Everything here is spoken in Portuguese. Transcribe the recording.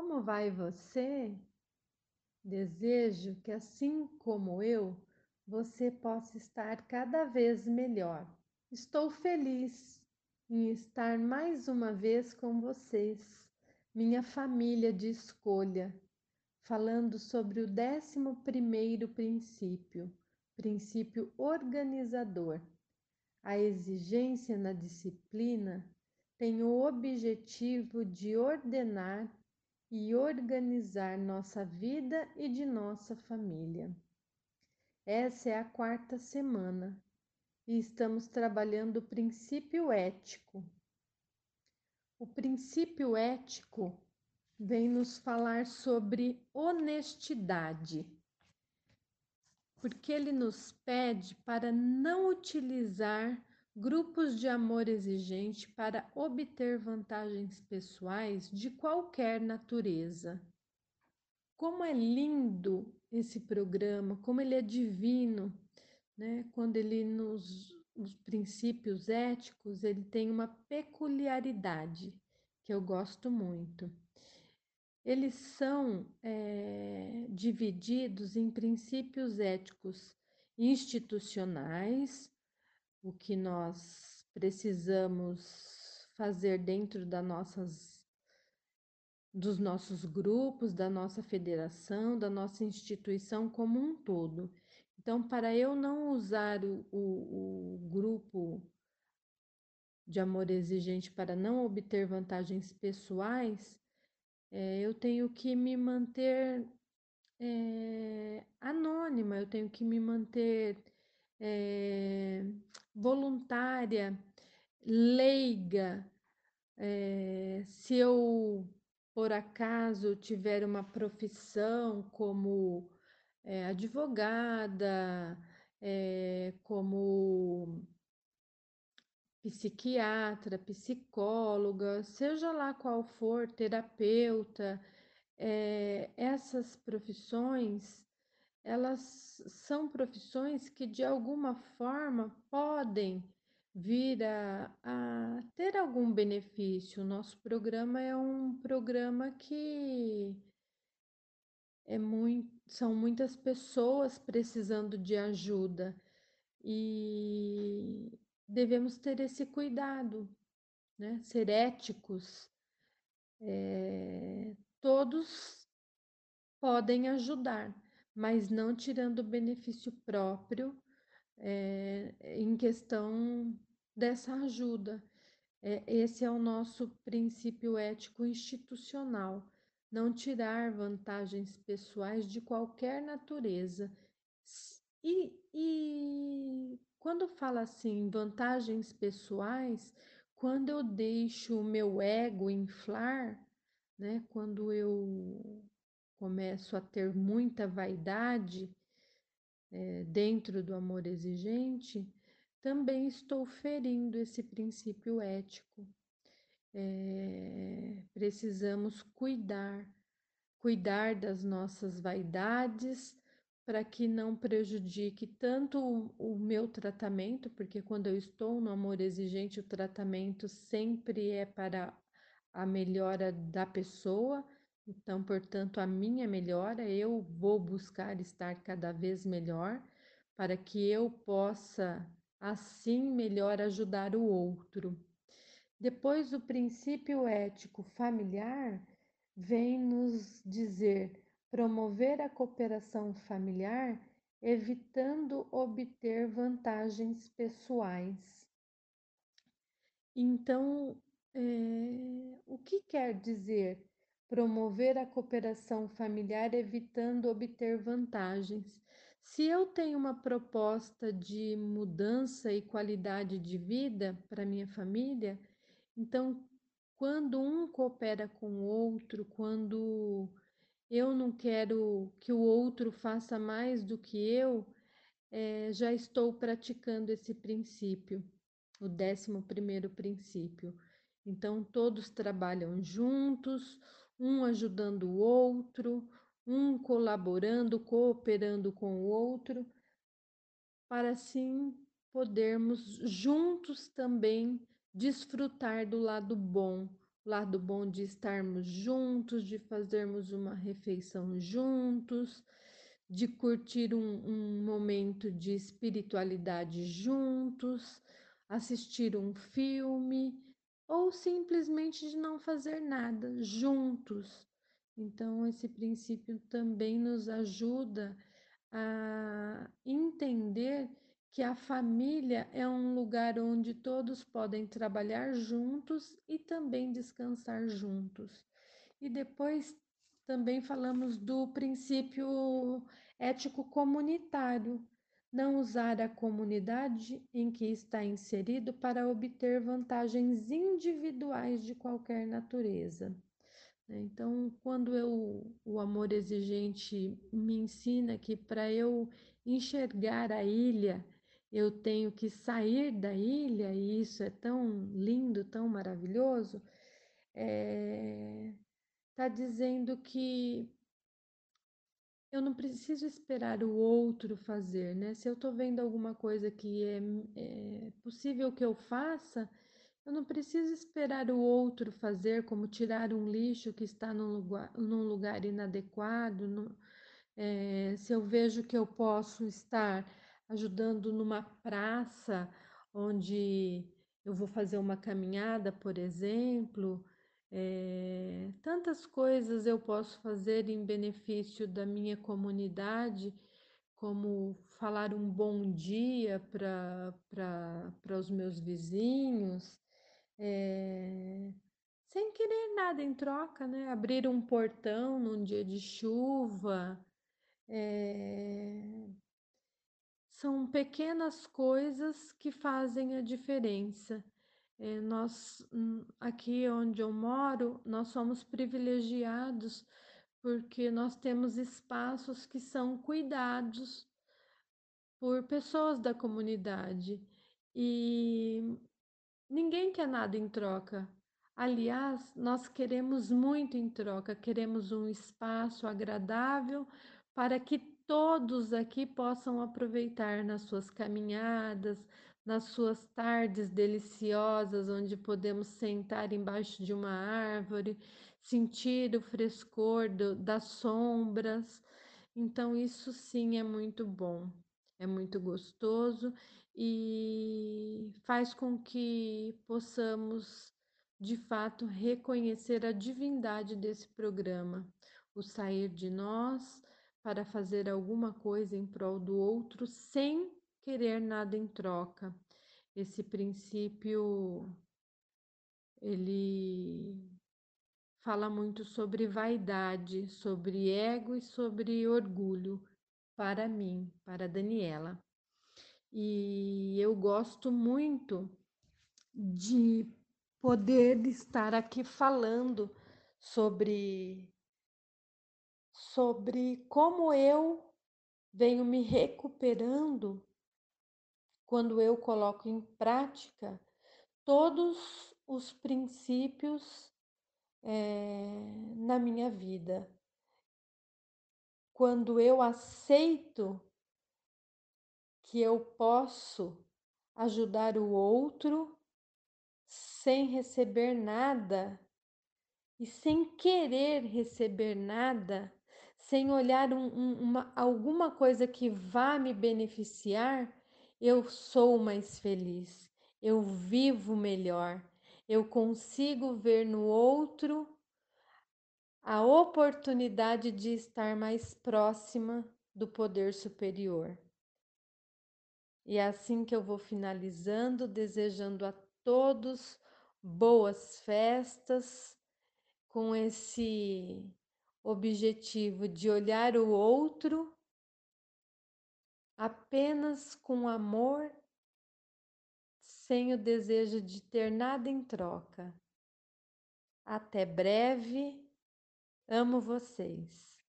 Como vai você? Desejo que, assim como eu, você possa estar cada vez melhor. Estou feliz em estar mais uma vez com vocês, minha família de escolha, falando sobre o décimo primeiro princípio, princípio organizador. A exigência na disciplina tem o objetivo de ordenar e organizar nossa vida e de nossa família. Essa é a quarta semana e estamos trabalhando o princípio ético. O princípio ético vem nos falar sobre honestidade, porque ele nos pede para não utilizar grupos de amor exigente para obter vantagens pessoais de qualquer natureza. Como é lindo esse programa, como ele é divino, né? Quando ele nos os princípios éticos, ele tem uma peculiaridade que eu gosto muito. Eles são é, divididos em princípios éticos institucionais, o que nós precisamos fazer dentro das nossas dos nossos grupos, da nossa federação, da nossa instituição como um todo. Então, para eu não usar o, o, o grupo de amor exigente para não obter vantagens pessoais, é, eu tenho que me manter é, anônima, eu tenho que me manter é, voluntária, leiga. É, se eu, por acaso, tiver uma profissão como é, advogada, é, como psiquiatra, psicóloga, seja lá qual for, terapeuta, é, essas profissões elas são profissões que de alguma forma podem vir a, a ter algum benefício. Nosso programa é um programa que é muito, são muitas pessoas precisando de ajuda e devemos ter esse cuidado, né? ser éticos. É, todos podem ajudar mas não tirando benefício próprio é, em questão dessa ajuda. É, esse é o nosso princípio ético institucional, não tirar vantagens pessoais de qualquer natureza. E, e quando fala assim, vantagens pessoais, quando eu deixo o meu ego inflar, né, quando eu começo a ter muita vaidade é, dentro do amor exigente, também estou ferindo esse princípio ético. É, precisamos cuidar, cuidar das nossas vaidades para que não prejudique tanto o, o, meu tratamento, porque quando eu estou no amor exigente, o tratamento sempre é para a melhora da pessoa então, portanto, a minha melhora, eu vou buscar estar cada vez melhor para que eu possa, assim, melhor ajudar o outro. Depois, o princípio ético familiar vem nos dizer promover a cooperação familiar, evitando obter vantagens pessoais. Então, é, o que quer dizer promover a cooperação familiar evitando obter vantagens. Se eu tenho uma proposta de mudança e qualidade de vida para minha família, então quando um coopera com o outro, quando eu não quero que o outro faça mais do que eu, é, já estou praticando esse princípio, o décimo primeiro princípio. Então, todos trabalham juntos, um ajudando o outro, um colaborando, cooperando com o outro, para assim podermos juntos também desfrutar do lado bom, lado bom de estarmos juntos, de fazermos uma refeição juntos, de curtir um, um momento de espiritualidade juntos, assistir um filme ou simplesmente de não fazer nada juntos. Então, esse princípio também nos ajuda a entender que a família é um lugar onde todos podem trabalhar juntos e também descansar juntos. E depois também falamos do princípio ético comunitário, não usar a comunidade em que está inserido para obter vantagens individuais de qualquer natureza. Então, quando eu, o amor exigente me ensina que para eu enxergar a ilha, eu tenho que sair da ilha, e isso é tão lindo, tão maravilhoso, está é, tá dizendo que eu não preciso esperar o outro fazer, né? Se eu estou vendo alguma coisa que é, é, possível que eu faça, eu não preciso esperar o outro fazer, como tirar um lixo que está num lugar, num lugar inadequado. No, é, se eu vejo que eu posso estar ajudando numa praça onde eu vou fazer uma caminhada, por exemplo, é, tantas coisas eu posso fazer em benefício da minha comunidade, como falar um bom dia para os meus vizinhos, é, sem querer nada em troca, né? Abrir um portão num dia de chuva. É, são pequenas coisas que fazem a diferença. É, nós, hum, aqui onde eu moro, nós somos privilegiados porque nós temos espaços que são cuidados por pessoas da comunidade e ninguém quer nada em troca. Aliás, nós queremos muito em troca, queremos um espaço agradável para que todos aqui possam aproveitar nas suas caminhadas, nas suas tardes deliciosas, onde podemos sentar embaixo de uma árvore, sentir o frescor do, das sombras. Então, isso sim é muito bom, é muito gostoso e faz com que possamos, de fato, reconhecer a divindade desse programa, o sair de nós para fazer alguma coisa em prol do outro sem querer nada em troca. Esse princípio ele fala muito sobre vaidade, sobre ego e sobre orgulho para mim, para Daniela. E eu gosto muito de poder estar aqui falando sobre sobre como eu venho me recuperando quando eu coloco em prática todos os princípios é, na minha vida. Quando eu aceito que eu posso ajudar o outro sem receber nada e sem querer receber nada, sem olhar um, um, uma, alguma coisa que vá me beneficiar, eu sou mais feliz, eu vivo melhor, eu consigo ver no outro a oportunidade de estar mais próxima do poder superior. E é assim que eu vou finalizando, desejando a todos boas festas, com esse objetivo de olhar o outro apenas com amor, sem o desejo de ter nada em troca. Até breve, amo vocês.